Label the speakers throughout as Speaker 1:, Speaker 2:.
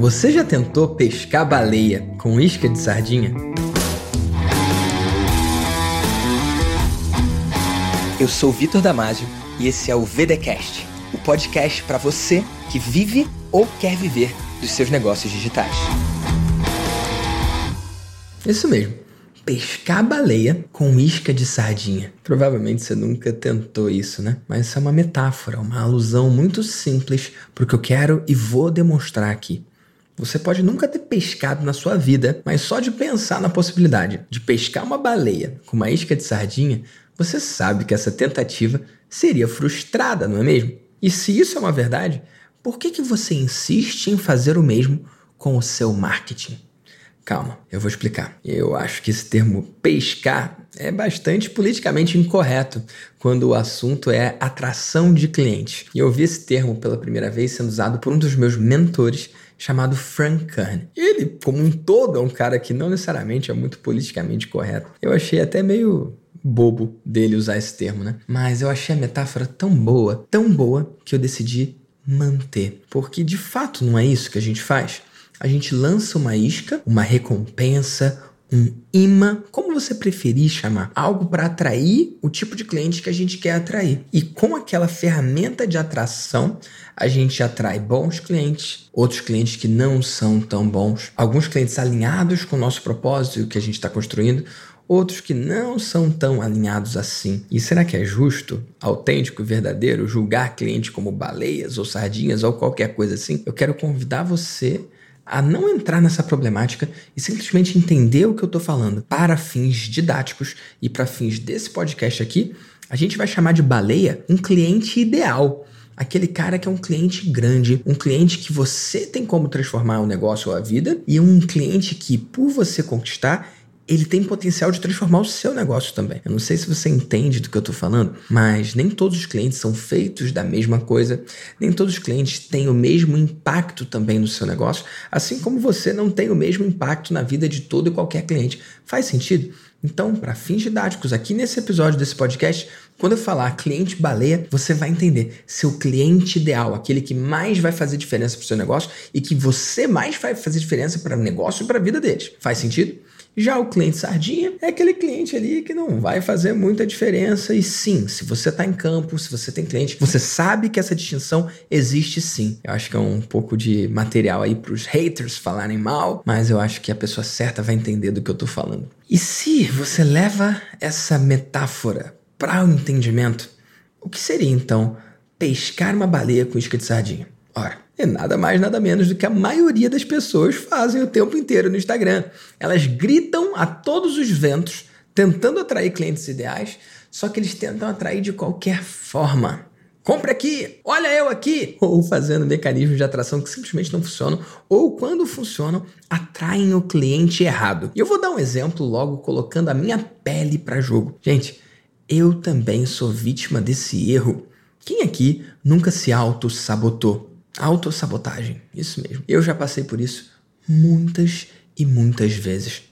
Speaker 1: Você já tentou pescar baleia com isca de sardinha? Eu sou Vitor Damasio e esse é o VDcast, o podcast para você que vive ou quer viver dos seus negócios digitais. Isso mesmo. Pescar baleia com isca de sardinha. Provavelmente você nunca tentou isso, né? Mas isso é uma metáfora, uma alusão muito simples para o que eu quero e vou demonstrar aqui. Você pode nunca ter pescado na sua vida, mas só de pensar na possibilidade de pescar uma baleia com uma isca de sardinha, você sabe que essa tentativa seria frustrada, não é mesmo? E se isso é uma verdade, por que, que você insiste em fazer o mesmo com o seu marketing? Calma, eu vou explicar. Eu acho que esse termo pescar é bastante politicamente incorreto quando o assunto é atração de clientes. E eu vi esse termo pela primeira vez sendo usado por um dos meus mentores chamado Frank Kern. Ele, como um todo, é um cara que não necessariamente é muito politicamente correto. Eu achei até meio bobo dele usar esse termo, né? Mas eu achei a metáfora tão boa, tão boa, que eu decidi manter. Porque de fato não é isso que a gente faz. A gente lança uma isca, uma recompensa, um imã, como você preferir chamar, algo para atrair o tipo de cliente que a gente quer atrair. E com aquela ferramenta de atração, a gente atrai bons clientes, outros clientes que não são tão bons, alguns clientes alinhados com o nosso propósito que a gente está construindo, outros que não são tão alinhados assim. E será que é justo, autêntico, verdadeiro julgar clientes como baleias ou sardinhas ou qualquer coisa assim? Eu quero convidar você a não entrar nessa problemática e simplesmente entender o que eu estou falando para fins didáticos e para fins desse podcast aqui, a gente vai chamar de baleia um cliente ideal. Aquele cara que é um cliente grande, um cliente que você tem como transformar o negócio ou a vida, e um cliente que, por você conquistar, ele tem potencial de transformar o seu negócio também. Eu não sei se você entende do que eu estou falando, mas nem todos os clientes são feitos da mesma coisa, nem todos os clientes têm o mesmo impacto também no seu negócio, assim como você não tem o mesmo impacto na vida de todo e qualquer cliente. Faz sentido? Então, para fins didáticos, aqui nesse episódio desse podcast, quando eu falar cliente baleia, você vai entender seu cliente ideal, aquele que mais vai fazer diferença para o seu negócio e que você mais vai fazer diferença para o negócio e para a vida deles. Faz sentido? Já o cliente sardinha é aquele cliente ali que não vai fazer muita diferença. E sim, se você está em campo, se você tem cliente, você sabe que essa distinção existe sim. Eu acho que é um pouco de material aí para os haters falarem mal, mas eu acho que a pessoa certa vai entender do que eu estou falando. E se você leva essa metáfora para o entendimento, o que seria então pescar uma baleia com isca de sardinha? Ora, é nada mais, nada menos do que a maioria das pessoas fazem o tempo inteiro no Instagram. Elas gritam a todos os ventos, tentando atrair clientes ideais, só que eles tentam atrair de qualquer forma. Compre aqui, olha eu aqui, ou fazendo mecanismos de atração que simplesmente não funcionam, ou quando funcionam, atraem o cliente errado. E eu vou dar um exemplo logo colocando a minha pele para jogo. Gente, eu também sou vítima desse erro. Quem aqui nunca se auto-sabotou? Autossabotagem, isso mesmo. Eu já passei por isso muitas e muitas vezes.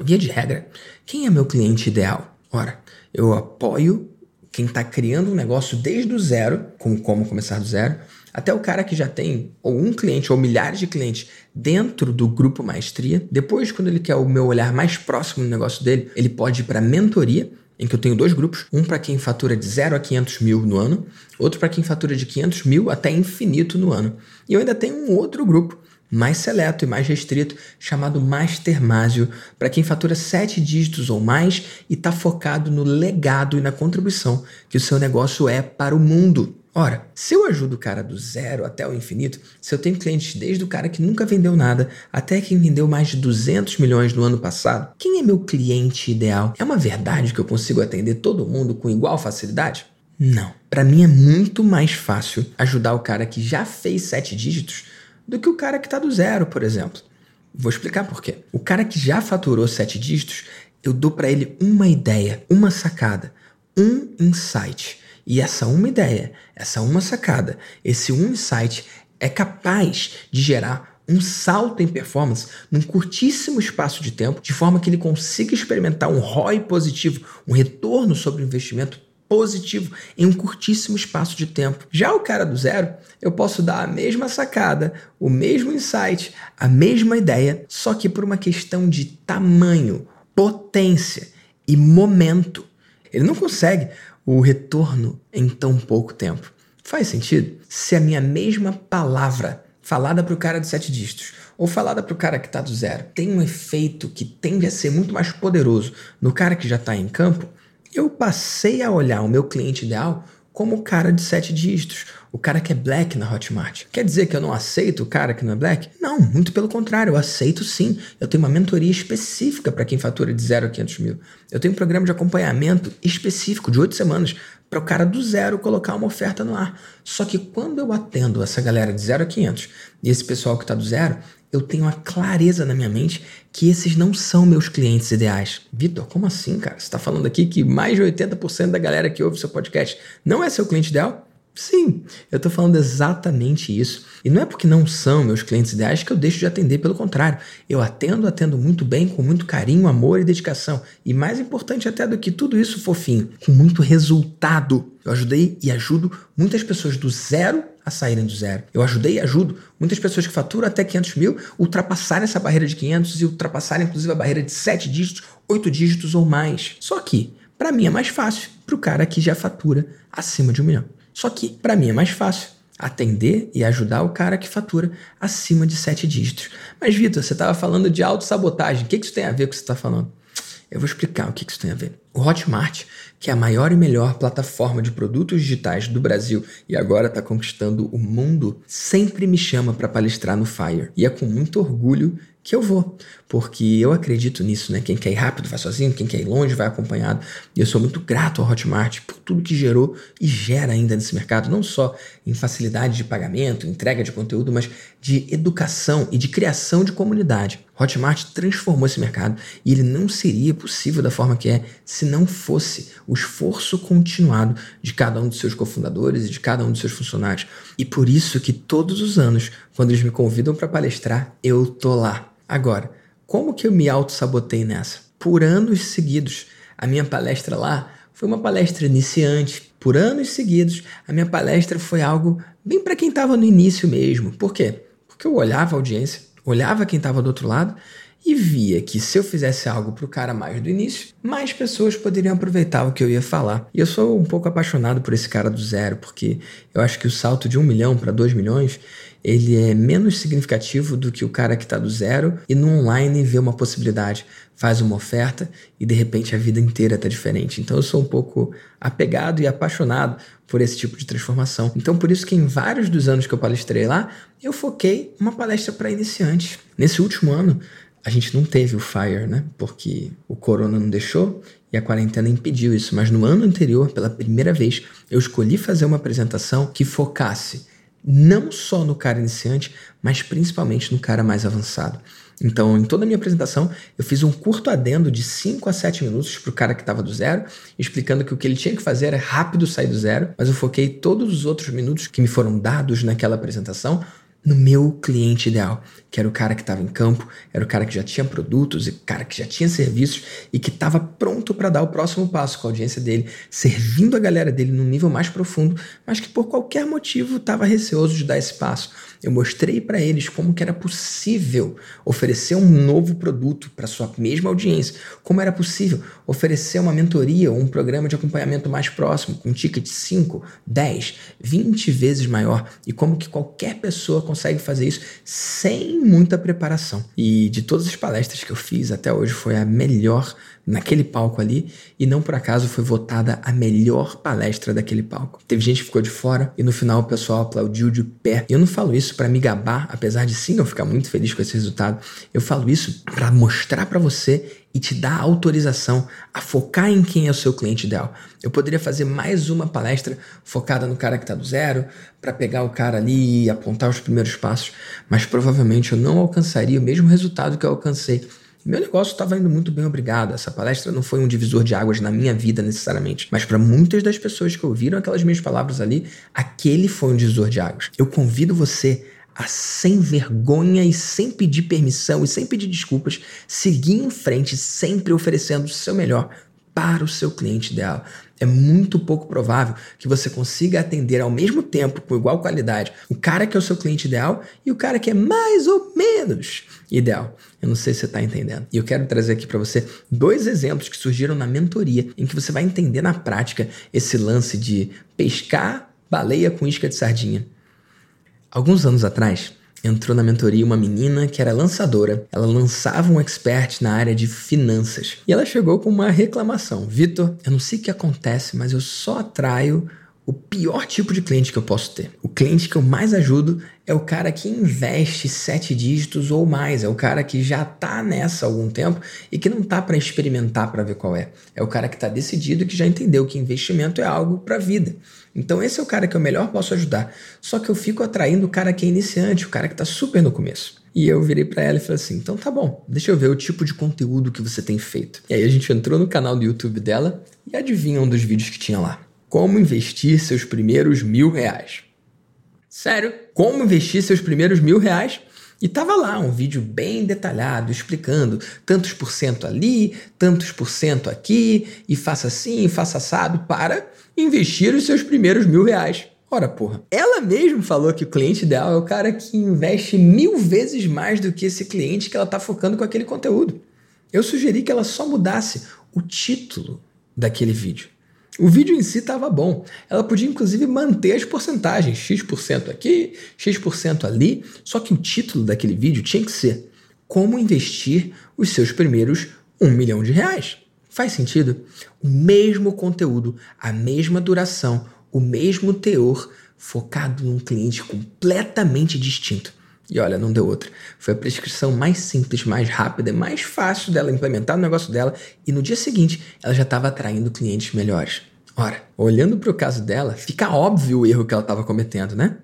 Speaker 1: Via de regra, quem é meu cliente ideal? Ora, eu apoio quem está criando um negócio desde o zero, com como começar do zero, até o cara que já tem ou um cliente ou milhares de clientes dentro do grupo maestria. Depois, quando ele quer o meu olhar mais próximo no negócio dele, ele pode ir para mentoria em que eu tenho dois grupos, um para quem fatura de 0 a 500 mil no ano, outro para quem fatura de 500 mil até infinito no ano. E eu ainda tenho um outro grupo, mais seleto e mais restrito, chamado Mastermásio, para quem fatura sete dígitos ou mais e está focado no legado e na contribuição que o seu negócio é para o mundo. Ora, se eu ajudo o cara do zero até o infinito, se eu tenho clientes desde o cara que nunca vendeu nada até quem vendeu mais de 200 milhões no ano passado, quem é meu cliente ideal? É uma verdade que eu consigo atender todo mundo com igual facilidade? Não. Para mim é muito mais fácil ajudar o cara que já fez sete dígitos do que o cara que está do zero, por exemplo. Vou explicar por quê. O cara que já faturou sete dígitos, eu dou para ele uma ideia, uma sacada, um insight e essa uma ideia, essa uma sacada, esse um insight é capaz de gerar um salto em performance num curtíssimo espaço de tempo, de forma que ele consiga experimentar um ROI positivo, um retorno sobre o investimento positivo em um curtíssimo espaço de tempo. Já o cara do zero, eu posso dar a mesma sacada, o mesmo insight, a mesma ideia, só que por uma questão de tamanho, potência e momento. Ele não consegue o retorno em tão pouco tempo. Faz sentido? Se a minha mesma palavra falada para o cara de sete dígitos ou falada para o cara que está do zero tem um efeito que tende a ser muito mais poderoso no cara que já está em campo, eu passei a olhar o meu cliente ideal como o cara de sete dígitos, o cara que é black na Hotmart. Quer dizer que eu não aceito o cara que não é black? Não, muito pelo contrário, eu aceito sim. Eu tenho uma mentoria específica para quem fatura de 0 a 500 mil. Eu tenho um programa de acompanhamento específico de oito semanas para o cara do zero colocar uma oferta no ar. Só que quando eu atendo essa galera de 0 a 500 e esse pessoal que está do zero, eu tenho a clareza na minha mente que esses não são meus clientes ideais. Vitor, como assim, cara? Você está falando aqui que mais de 80% da galera que ouve seu podcast não é seu cliente ideal? Sim, eu estou falando exatamente isso. E não é porque não são meus clientes ideais que eu deixo de atender, pelo contrário. Eu atendo, atendo muito bem, com muito carinho, amor e dedicação. E mais importante até do que tudo isso, fofinho, com muito resultado. Eu ajudei e ajudo muitas pessoas do zero a saírem do zero. Eu ajudei e ajudo muitas pessoas que faturam até 500 mil ultrapassarem essa barreira de 500 e ultrapassarem inclusive a barreira de 7 dígitos, 8 dígitos ou mais. Só que, para mim é mais fácil, para o cara que já fatura acima de um milhão. Só que, para mim, é mais fácil atender e ajudar o cara que fatura acima de sete dígitos. Mas, Vitor, você estava falando de autossabotagem. O que, que isso tem a ver com o que você está falando? Eu vou explicar o que, isso tem a ver. O Hotmart, que é a maior e melhor plataforma de produtos digitais do Brasil e agora está conquistando o mundo, sempre me chama para palestrar no Fire. E é com muito orgulho que eu vou, porque eu acredito nisso, né? Quem quer ir rápido vai sozinho, quem quer ir longe vai acompanhado. E eu sou muito grato ao Hotmart por tudo que gerou e gera ainda nesse mercado, não só em facilidade de pagamento, entrega de conteúdo, mas de educação e de criação de comunidade. Hotmart transformou esse mercado e ele não seria possível da forma que é se não fosse o esforço continuado de cada um dos seus cofundadores e de cada um dos seus funcionários. E por isso que todos os anos, quando eles me convidam para palestrar, eu tô lá. Agora, como que eu me auto-sabotei nessa? Por anos seguidos. A minha palestra lá foi uma palestra iniciante. Por anos seguidos, a minha palestra foi algo bem para quem estava no início mesmo. Por quê? Porque eu olhava a audiência, olhava quem estava do outro lado e via que se eu fizesse algo para o cara mais do início, mais pessoas poderiam aproveitar o que eu ia falar. E eu sou um pouco apaixonado por esse cara do zero, porque eu acho que o salto de um milhão para dois milhões ele é menos significativo do que o cara que está do zero e no online vê uma possibilidade, faz uma oferta e de repente a vida inteira está diferente. Então eu sou um pouco apegado e apaixonado por esse tipo de transformação. Então por isso que em vários dos anos que eu palestrei lá, eu foquei uma palestra para iniciantes. Nesse último ano, a gente não teve o Fire, né? Porque o corona não deixou e a quarentena impediu isso. Mas no ano anterior, pela primeira vez, eu escolhi fazer uma apresentação que focasse não só no cara iniciante, mas principalmente no cara mais avançado. Então, em toda a minha apresentação, eu fiz um curto adendo de 5 a 7 minutos para o cara que estava do zero, explicando que o que ele tinha que fazer era rápido sair do zero, mas eu foquei todos os outros minutos que me foram dados naquela apresentação no meu cliente ideal, que era o cara que estava em campo, era o cara que já tinha produtos e cara que já tinha serviços e que estava pronto para dar o próximo passo com a audiência dele, servindo a galera dele num nível mais profundo, mas que por qualquer motivo estava receoso de dar esse passo. Eu mostrei para eles como que era possível oferecer um novo produto para sua mesma audiência, como era possível oferecer uma mentoria ou um programa de acompanhamento mais próximo, com um ticket 5, 10, 20 vezes maior, e como que qualquer pessoa consegue fazer isso sem muita preparação. E de todas as palestras que eu fiz até hoje foi a melhor naquele palco ali e não por acaso foi votada a melhor palestra daquele palco. Teve gente que ficou de fora e no final o pessoal aplaudiu de pé. E eu não falo isso para me gabar, apesar de sim eu ficar muito feliz com esse resultado. Eu falo isso para mostrar para você e te dar autorização a focar em quem é o seu cliente ideal. Eu poderia fazer mais uma palestra focada no cara que está do zero, para pegar o cara ali e apontar os primeiros passos, mas provavelmente eu não alcançaria o mesmo resultado que eu alcancei meu negócio estava indo muito bem, obrigado. Essa palestra não foi um divisor de águas na minha vida necessariamente, mas para muitas das pessoas que ouviram aquelas minhas palavras ali, aquele foi um divisor de águas. Eu convido você a sem vergonha e sem pedir permissão e sem pedir desculpas, seguir em frente, sempre oferecendo o seu melhor para o seu cliente ideal. É muito pouco provável que você consiga atender ao mesmo tempo, com igual qualidade, o cara que é o seu cliente ideal e o cara que é mais ou menos ideal. Eu não sei se você está entendendo. E eu quero trazer aqui para você dois exemplos que surgiram na mentoria, em que você vai entender na prática esse lance de pescar baleia com isca de sardinha. Alguns anos atrás, entrou na mentoria uma menina que era lançadora. Ela lançava um expert na área de finanças. E ela chegou com uma reclamação: Vitor, eu não sei o que acontece, mas eu só atraio o pior tipo de cliente que eu posso ter. O cliente que eu mais ajudo é o cara que investe sete dígitos ou mais. É o cara que já está nessa há algum tempo e que não está para experimentar para ver qual é. É o cara que está decidido e que já entendeu que investimento é algo para a vida. Então esse é o cara que eu melhor posso ajudar. Só que eu fico atraindo o cara que é iniciante, o cara que está super no começo. E eu virei para ela e falei assim: então tá bom, deixa eu ver o tipo de conteúdo que você tem feito. E aí a gente entrou no canal do YouTube dela e adivinha um dos vídeos que tinha lá. Como investir seus primeiros mil reais. Sério, como investir seus primeiros mil reais? E tava lá um vídeo bem detalhado explicando tantos por cento ali, tantos por cento aqui, e faça assim, faça assado para investir os seus primeiros mil reais. Ora, porra. Ela mesmo falou que o cliente ideal é o cara que investe mil vezes mais do que esse cliente que ela tá focando com aquele conteúdo. Eu sugeri que ela só mudasse o título daquele vídeo. O vídeo em si estava bom. Ela podia inclusive manter as porcentagens, X% aqui, X% ali, só que o título daquele vídeo tinha que ser Como investir os seus primeiros um milhão de reais. Faz sentido? O mesmo conteúdo, a mesma duração, o mesmo teor, focado num cliente completamente distinto. E olha, não deu outra. Foi a prescrição mais simples, mais rápida, mais fácil dela implementar no negócio dela e no dia seguinte ela já estava atraindo clientes melhores. Ora, olhando para o caso dela, fica óbvio o erro que ela estava cometendo, né?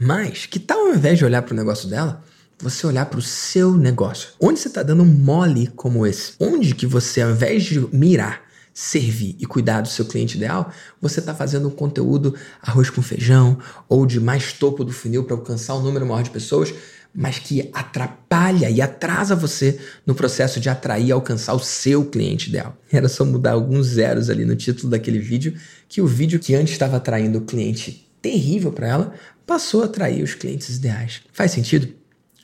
Speaker 1: Mas que tal ao invés de olhar para o negócio dela, você olhar para o seu negócio? Onde você está dando um mole como esse? Onde que você, ao invés de mirar servir e cuidar do seu cliente ideal, você está fazendo um conteúdo arroz com feijão ou de mais topo do funil para alcançar um número maior de pessoas, mas que atrapalha e atrasa você no processo de atrair e alcançar o seu cliente ideal. Era só mudar alguns zeros ali no título daquele vídeo, que o vídeo que antes estava atraindo o cliente terrível para ela, passou a atrair os clientes ideais. Faz sentido?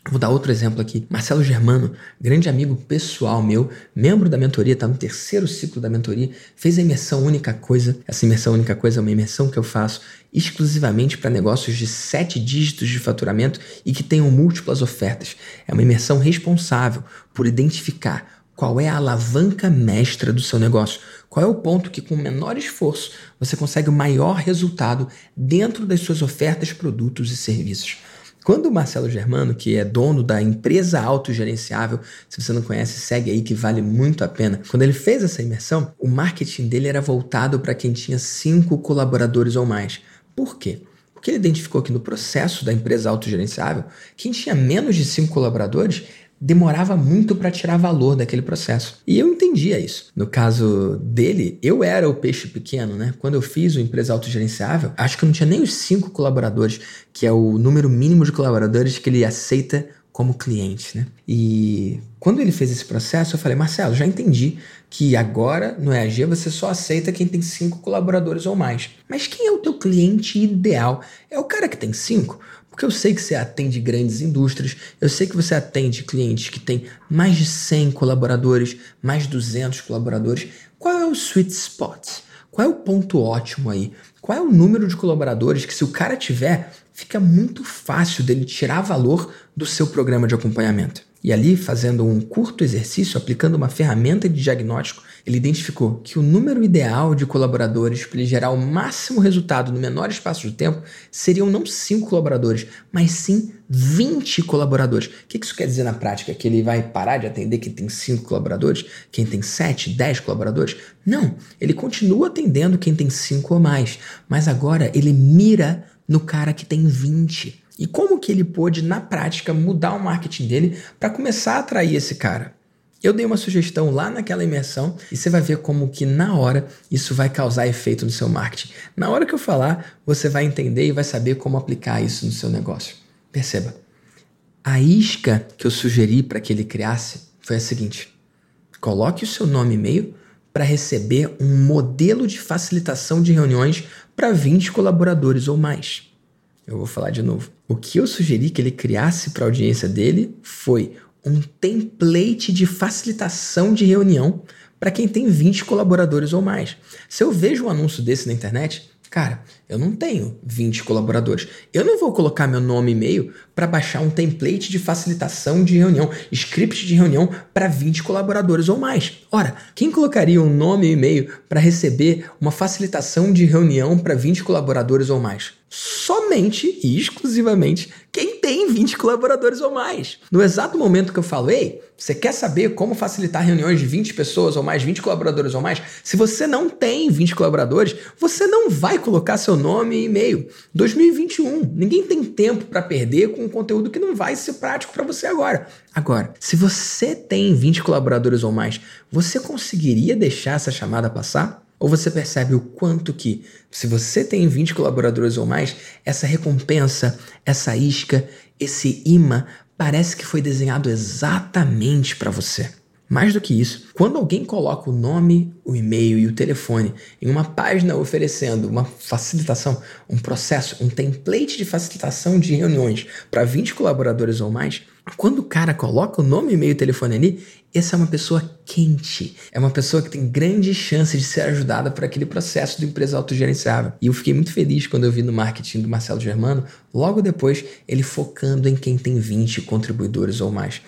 Speaker 1: Vou dar outro exemplo aqui. Marcelo Germano, grande amigo pessoal meu, membro da mentoria, está no terceiro ciclo da mentoria, fez a imersão Única Coisa. Essa imersão Única Coisa é uma imersão que eu faço exclusivamente para negócios de sete dígitos de faturamento e que tenham múltiplas ofertas. É uma imersão responsável por identificar qual é a alavanca mestra do seu negócio, qual é o ponto que, com menor esforço, você consegue o maior resultado dentro das suas ofertas, produtos e serviços. Quando o Marcelo Germano, que é dono da empresa autogerenciável, se você não conhece, segue aí que vale muito a pena. Quando ele fez essa imersão, o marketing dele era voltado para quem tinha cinco colaboradores ou mais. Por quê? Porque ele identificou que no processo da empresa autogerenciável, quem tinha menos de cinco colaboradores demorava muito para tirar valor daquele processo. E eu entendia isso. No caso dele, eu era o peixe pequeno, né? Quando eu fiz o empresa autogerenciável, acho que eu não tinha nem os cinco colaboradores, que é o número mínimo de colaboradores que ele aceita como cliente, né? E quando ele fez esse processo, eu falei, Marcelo, já entendi que agora no EAG você só aceita quem tem cinco colaboradores ou mais. Mas quem é o teu cliente ideal? É o cara que tem cinco? Porque eu sei que você atende grandes indústrias, eu sei que você atende clientes que têm mais de 100 colaboradores, mais de 200 colaboradores. Qual é o sweet spot? Qual é o ponto ótimo aí? Qual é o número de colaboradores que, se o cara tiver, fica muito fácil dele tirar valor do seu programa de acompanhamento? E ali, fazendo um curto exercício, aplicando uma ferramenta de diagnóstico, ele identificou que o número ideal de colaboradores para ele gerar o máximo resultado no menor espaço de tempo seriam não 5 colaboradores, mas sim 20 colaboradores. O que isso quer dizer na prática? Que ele vai parar de atender quem tem 5 colaboradores, quem tem 7, 10 colaboradores? Não, ele continua atendendo quem tem 5 ou mais, mas agora ele mira no cara que tem 20. E como que ele pôde, na prática, mudar o marketing dele para começar a atrair esse cara? Eu dei uma sugestão lá naquela imersão e você vai ver como que na hora isso vai causar efeito no seu marketing. Na hora que eu falar, você vai entender e vai saber como aplicar isso no seu negócio. Perceba. A isca que eu sugeri para que ele criasse foi a seguinte: coloque o seu nome e e-mail para receber um modelo de facilitação de reuniões para 20 colaboradores ou mais. Eu vou falar de novo. O que eu sugeri que ele criasse para a audiência dele foi um template de facilitação de reunião para quem tem 20 colaboradores ou mais. Se eu vejo um anúncio desse na internet, Cara, eu não tenho 20 colaboradores. Eu não vou colocar meu nome e e-mail para baixar um template de facilitação de reunião, script de reunião para 20 colaboradores ou mais. Ora, quem colocaria um nome e e-mail para receber uma facilitação de reunião para 20 colaboradores ou mais? Somente e exclusivamente quem tem 20 colaboradores ou mais. No exato momento que eu falo, ei, você quer saber como facilitar reuniões de 20 pessoas ou mais, 20 colaboradores ou mais? Se você não tem 20 colaboradores, você não vai colocar seu nome e e-mail. 2021, ninguém tem tempo para perder com um conteúdo que não vai ser prático para você agora. Agora, se você tem 20 colaboradores ou mais, você conseguiria deixar essa chamada passar? Ou você percebe o quanto que, se você tem 20 colaboradores ou mais, essa recompensa, essa isca, esse imã parece que foi desenhado exatamente para você. Mais do que isso, quando alguém coloca o nome, o e-mail e o telefone em uma página oferecendo uma facilitação, um processo, um template de facilitação de reuniões para 20 colaboradores ou mais, quando o cara coloca o nome, e-mail e telefone ali, essa é uma pessoa quente. É uma pessoa que tem grande chance de ser ajudada por aquele processo de empresa autogerenciável. E eu fiquei muito feliz quando eu vi no marketing do Marcelo Germano, logo depois, ele focando em quem tem 20 contribuidores ou mais.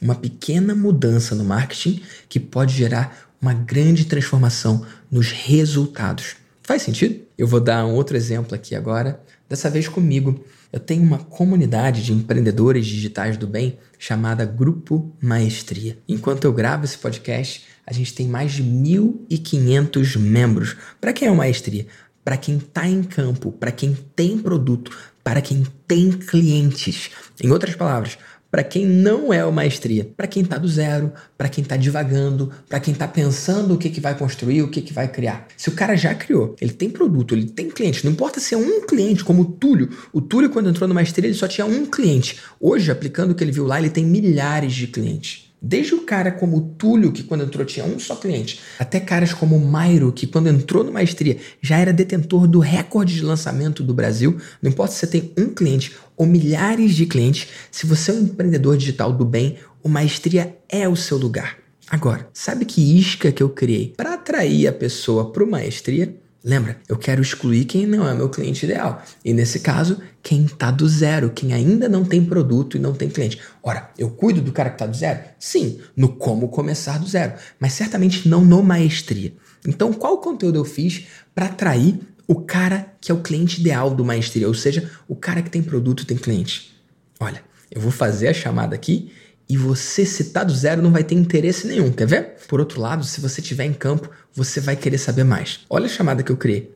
Speaker 1: Uma pequena mudança no marketing que pode gerar uma grande transformação nos resultados. Faz sentido? Eu vou dar um outro exemplo aqui agora, dessa vez comigo. Eu tenho uma comunidade de empreendedores digitais do bem chamada Grupo Maestria. Enquanto eu gravo esse podcast, a gente tem mais de 1.500 membros. Para quem é uma maestria? Para quem está em campo, para quem tem produto, para quem tem clientes. Em outras palavras, para quem não é o maestria, para quem está do zero, para quem está divagando, para quem está pensando o que, que vai construir, o que, que vai criar. Se o cara já criou, ele tem produto, ele tem cliente, não importa se é um cliente, como o Túlio. O Túlio, quando entrou no maestria, ele só tinha um cliente. Hoje, aplicando o que ele viu lá, ele tem milhares de clientes. Desde o cara como o Túlio, que quando entrou tinha um só cliente, até caras como o Mairo, que quando entrou no Maestria já era detentor do recorde de lançamento do Brasil. Não importa se você tem um cliente ou milhares de clientes, se você é um empreendedor digital do bem, o Maestria é o seu lugar. Agora, sabe que isca que eu criei para atrair a pessoa para o Maestria? Lembra, eu quero excluir quem não é meu cliente ideal. E nesse caso, quem está do zero, quem ainda não tem produto e não tem cliente. Ora, eu cuido do cara que está do zero? Sim, no como começar do zero, mas certamente não no maestria. Então, qual conteúdo eu fiz para atrair o cara que é o cliente ideal do maestria, ou seja, o cara que tem produto tem cliente? Olha, eu vou fazer a chamada aqui e você, se tá do zero, não vai ter interesse nenhum, quer ver? Por outro lado, se você estiver em campo, você vai querer saber mais. Olha a chamada que eu criei.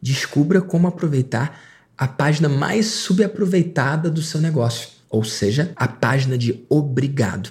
Speaker 1: Descubra como aproveitar a página mais subaproveitada do seu negócio, ou seja, a página de obrigado.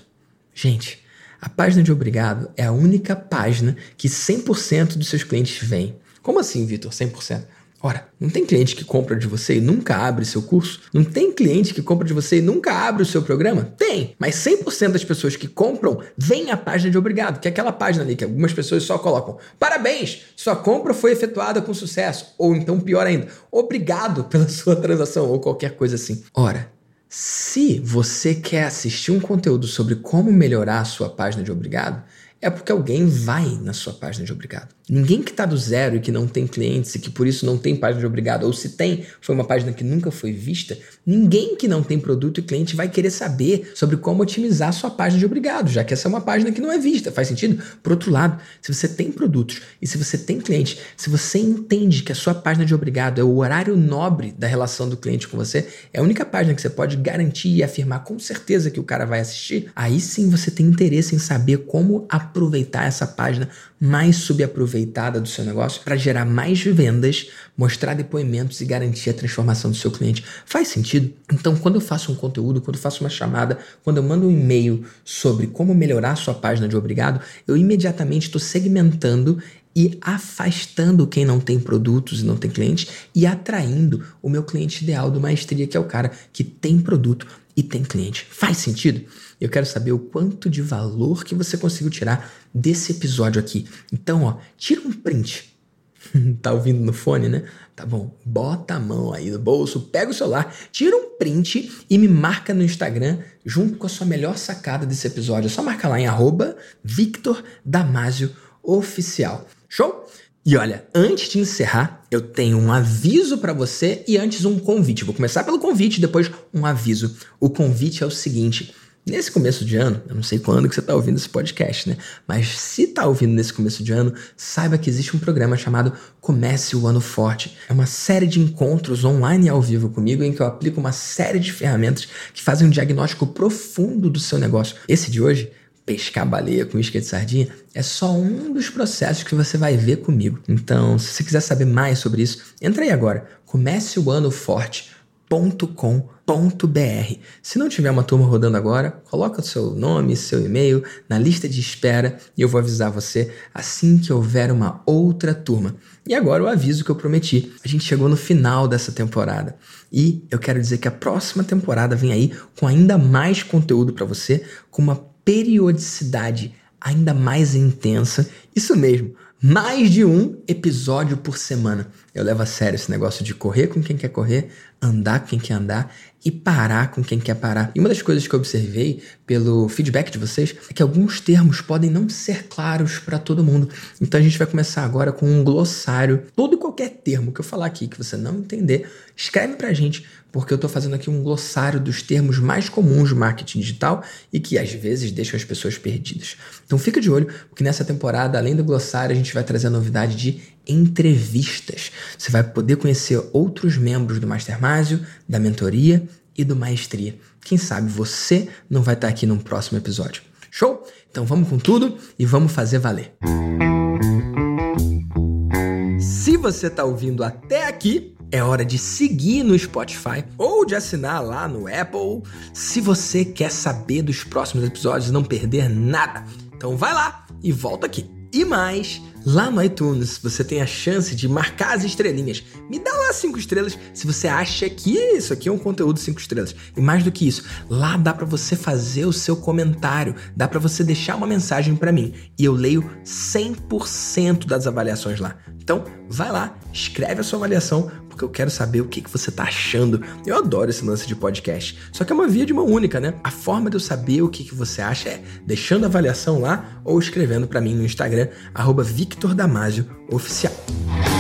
Speaker 1: Gente, a página de obrigado é a única página que 100% dos seus clientes vêm. Como assim, Vitor? 100%? Ora, não tem cliente que compra de você e nunca abre seu curso? Não tem cliente que compra de você e nunca abre o seu programa? Tem, mas 100% das pessoas que compram vêm à página de obrigado, que é aquela página ali que algumas pessoas só colocam: "Parabéns, sua compra foi efetuada com sucesso", ou então pior ainda, "Obrigado pela sua transação" ou qualquer coisa assim. Ora, se você quer assistir um conteúdo sobre como melhorar a sua página de obrigado, é porque alguém vai na sua página de obrigado. Ninguém que está do zero e que não tem clientes e que por isso não tem página de obrigado, ou se tem, foi uma página que nunca foi vista, ninguém que não tem produto e cliente vai querer saber sobre como otimizar a sua página de obrigado, já que essa é uma página que não é vista. Faz sentido? Por outro lado, se você tem produtos e se você tem cliente, se você entende que a sua página de obrigado é o horário nobre da relação do cliente com você, é a única página que você pode garantir e afirmar com certeza que o cara vai assistir, aí sim você tem interesse em saber como aproveitar essa página mais subaproveitada do seu negócio para gerar mais vendas, mostrar depoimentos e garantir a transformação do seu cliente. Faz sentido? Então, quando eu faço um conteúdo, quando eu faço uma chamada, quando eu mando um e-mail sobre como melhorar a sua página de obrigado, eu imediatamente estou segmentando e afastando quem não tem produtos e não tem clientes e atraindo o meu cliente ideal do maestria, que é o cara que tem produto e tem cliente. Faz sentido? Eu quero saber o quanto de valor que você conseguiu tirar desse episódio aqui. Então, ó, tira um print. tá ouvindo no fone, né? Tá bom. Bota a mão aí no bolso, pega o celular, tira um print e me marca no Instagram junto com a sua melhor sacada desse episódio. É só marcar lá em arroba Victor Damasio Oficial. Show? E olha, antes de encerrar, eu tenho um aviso para você e antes um convite. Vou começar pelo convite, depois um aviso. O convite é o seguinte: Nesse começo de ano, eu não sei quando que você está ouvindo esse podcast, né? Mas se está ouvindo nesse começo de ano, saiba que existe um programa chamado Comece o Ano Forte. É uma série de encontros online e ao vivo comigo em que eu aplico uma série de ferramentas que fazem um diagnóstico profundo do seu negócio. Esse de hoje, pescar baleia com isca de sardinha, é só um dos processos que você vai ver comigo. Então, se você quiser saber mais sobre isso, entra aí agora. Comece o Ano Forte com.br. Se não tiver uma turma rodando agora, coloca o seu nome, seu e-mail na lista de espera e eu vou avisar você assim que houver uma outra turma. E agora o aviso que eu prometi. A gente chegou no final dessa temporada e eu quero dizer que a próxima temporada vem aí com ainda mais conteúdo para você, com uma periodicidade ainda mais intensa. Isso mesmo, mais de um episódio por semana. Eu levo a sério esse negócio de correr com quem quer correr, andar com quem quer andar e parar com quem quer parar. E uma das coisas que eu observei pelo feedback de vocês é que alguns termos podem não ser claros para todo mundo. Então a gente vai começar agora com um glossário. Todo e qualquer termo que eu falar aqui que você não entender, escreve pra gente porque eu estou fazendo aqui um glossário dos termos mais comuns do marketing digital e que às vezes deixam as pessoas perdidas. Então fica de olho, porque nessa temporada, além do glossário, a gente vai trazer a novidade de entrevistas. Você vai poder conhecer outros membros do Mastermásio, da mentoria e do Maestria. Quem sabe você não vai estar aqui num próximo episódio. Show? Então vamos com tudo e vamos fazer valer. Se você está ouvindo até aqui, é hora de seguir no Spotify ou de assinar lá no Apple se você quer saber dos próximos episódios e não perder nada. Então vai lá e volta aqui. E mais, lá no iTunes você tem a chance de marcar as estrelinhas. Me dá lá cinco estrelas se você acha que isso aqui é um conteúdo cinco estrelas. E mais do que isso, lá dá para você fazer o seu comentário, dá para você deixar uma mensagem para mim e eu leio 100% das avaliações lá. Então, vai lá, escreve a sua avaliação, porque eu quero saber o que, você tá achando. Eu adoro esse lance de podcast. Só que é uma via de mão única, né? A forma de eu saber o que, que você acha é deixando a avaliação lá ou escrevendo para mim no Instagram, arroba Victor Damasio Oficial.